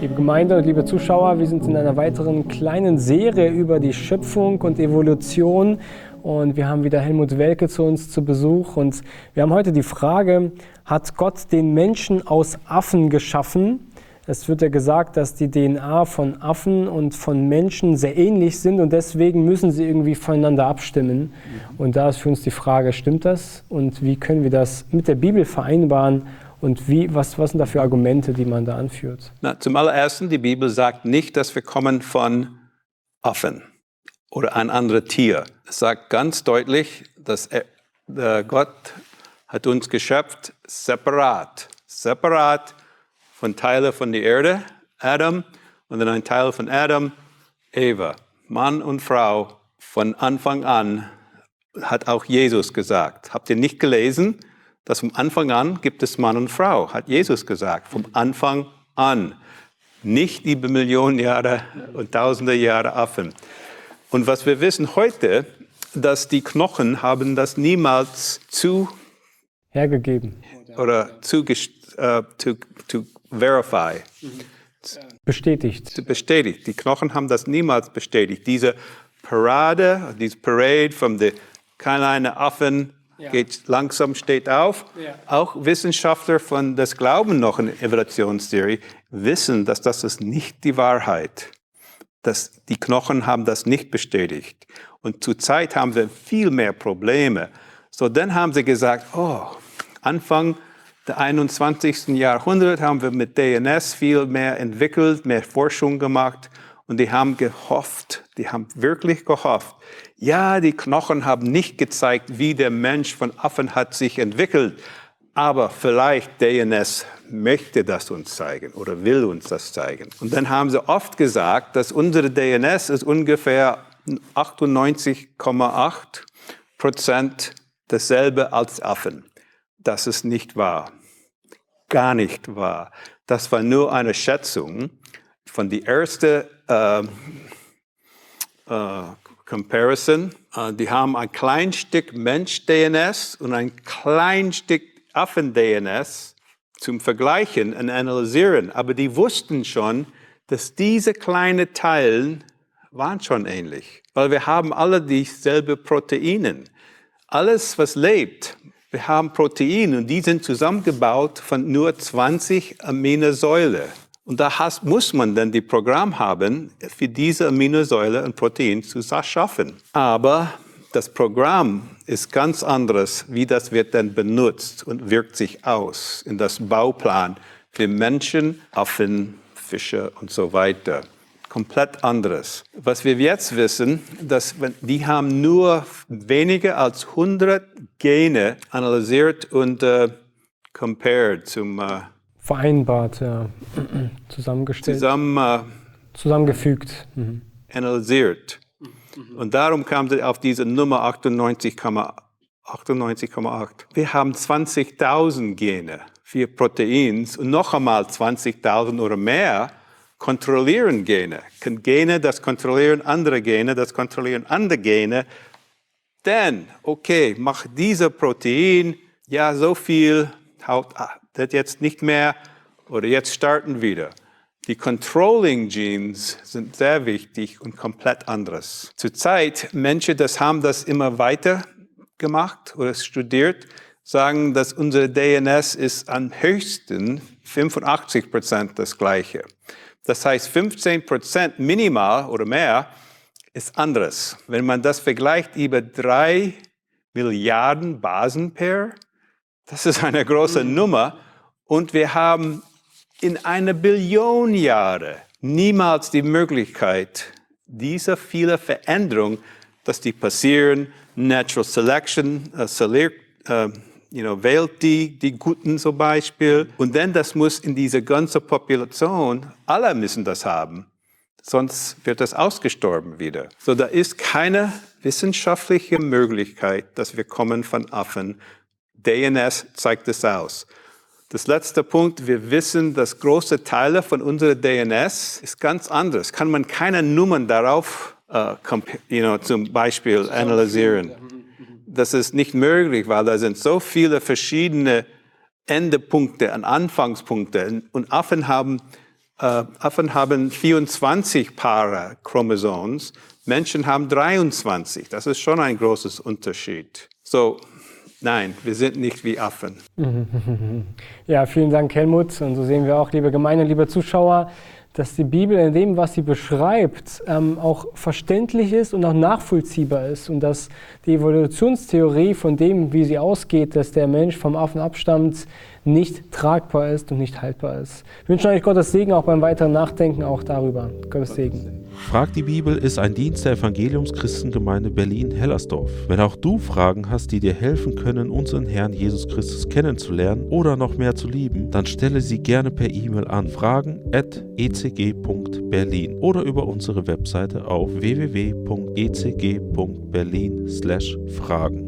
Liebe Gemeinde und liebe Zuschauer, wir sind in einer weiteren kleinen Serie über die Schöpfung und Evolution und wir haben wieder Helmut Welke zu uns zu Besuch und wir haben heute die Frage, hat Gott den Menschen aus Affen geschaffen? Es wird ja gesagt, dass die DNA von Affen und von Menschen sehr ähnlich sind und deswegen müssen sie irgendwie voneinander abstimmen. Und da ist für uns die Frage, stimmt das? Und wie können wir das mit der Bibel vereinbaren? Und wie, was, was sind da für Argumente, die man da anführt? Na, zum allerersten, die Bibel sagt nicht, dass wir kommen von Affen oder ein anderes Tier. Es sagt ganz deutlich, dass er, Gott hat uns geschöpft separat. Separat von Teilen von der Erde, Adam, und dann ein Teil von Adam, Eva. Mann und Frau von Anfang an hat auch Jesus gesagt. Habt ihr nicht gelesen, dass vom Anfang an gibt es Mann und Frau, hat Jesus gesagt. Vom Anfang an. Nicht über Millionen Jahre und tausende Jahre Affen. Und was wir wissen heute, dass die Knochen haben das niemals zu hergegeben oder zu, uh, to, to verify. Bestätigt. Bestätigt. Die Knochen haben das niemals bestätigt. Diese Parade, diese Parade von den kleinen Affen ja. geht langsam, steht auf. Ja. Auch Wissenschaftler von das Glauben noch in Evolutionstheorie wissen, dass das ist nicht die Wahrheit. Dass die Knochen haben das nicht bestätigt. Und zurzeit haben wir viel mehr Probleme. So dann haben sie gesagt, oh, Anfang der 21. Jahrhundert haben wir mit DNS viel mehr entwickelt, mehr Forschung gemacht und die haben gehofft, die haben wirklich gehofft. Ja, die Knochen haben nicht gezeigt, wie der Mensch von Affen hat sich entwickelt, aber vielleicht DNS möchte das uns zeigen oder will uns das zeigen. Und dann haben sie oft gesagt, dass unsere DNS ist ungefähr 98,8 Prozent dasselbe als Affen. Das ist nicht wahr gar nicht wahr. Das war nur eine Schätzung von der ersten äh, äh, Comparison. Äh, die haben ein klein Stück Mensch-DNS und ein klein Stück Affen-DNS zum Vergleichen und Analysieren. Aber die wussten schon, dass diese kleinen Teilen waren schon ähnlich. Weil wir haben alle dieselbe Proteinen. Alles, was lebt, wir haben Proteine und die sind zusammengebaut von nur 20 Aminosäure. Und da has, muss man dann die Programm haben, für diese Aminosäure ein Protein zu schaffen. Aber das Programm ist ganz anderes, wie das wird dann benutzt und wirkt sich aus in das Bauplan für Menschen, Affen, Fische und so weiter komplett anderes. Was wir jetzt wissen, dass die haben nur weniger als 100 Gene analysiert und äh, compared zum äh, vereinbart, ja. zusammengestellt, zusammen, äh, zusammengefügt, mhm. analysiert. Und darum kam sie auf diese Nummer 98,8. 98, wir haben 20.000 Gene für Proteins und noch einmal 20.000 oder mehr kontrollieren Gene. Gene, das kontrollieren andere Gene, das kontrollieren andere Gene. Denn, okay, mach diese Protein, ja, so viel, haut das jetzt nicht mehr oder jetzt starten wieder. Die Controlling Genes sind sehr wichtig und komplett anderes. Zurzeit, Menschen, das haben das immer weiter gemacht oder studiert, sagen, dass unsere DNS ist am höchsten 85 Prozent das gleiche. Das heißt, 15 Prozent minimal oder mehr ist anderes. Wenn man das vergleicht über drei Milliarden Basenpair, das ist eine große mhm. Nummer. Und wir haben in einer Billion Jahre niemals die Möglichkeit, diese viele Veränderungen, dass die passieren, Natural Selection, uh, you know, wählt die, die Guten zum Beispiel. Und dann das muss in diese ganze Population, alle müssen das haben. Sonst wird das ausgestorben wieder. So, da ist keine wissenschaftliche Möglichkeit, dass wir kommen von Affen. DNS zeigt es aus. Das letzte Punkt, wir wissen, dass große Teile von unserer DNS ist ganz anders. Kann man keine Nummern darauf, uh, you know, zum Beispiel analysieren das ist nicht möglich, weil da sind so viele verschiedene Endepunkte und Anfangspunkte. Und Affen haben Äh, Affen haben 24 Paare Chromosoms, Menschen haben 23. Das ist schon ein großes Unterschied. So, nein, wir sind nicht wie Affen. Ja, vielen Dank, Helmut. Und so sehen wir auch, liebe Gemeinde, liebe Zuschauer, dass die Bibel in dem, was sie beschreibt, ähm, auch verständlich ist und auch nachvollziehbar ist und dass die Evolutionstheorie von dem, wie sie ausgeht, dass der Mensch vom Affen abstammt, nicht tragbar ist und nicht haltbar ist. Ich wünsche euch Gottes Segen auch beim weiteren Nachdenken auch darüber. Gottes Segen. Frag die Bibel ist ein Dienst der Evangeliumschristengemeinde Berlin-Hellersdorf. Wenn auch du Fragen hast, die dir helfen können, unseren Herrn Jesus Christus kennenzulernen oder noch mehr zu lieben, dann stelle sie gerne per E-Mail an fragen.ecg.berlin oder über unsere Webseite auf www.ecg.berlin/fragen.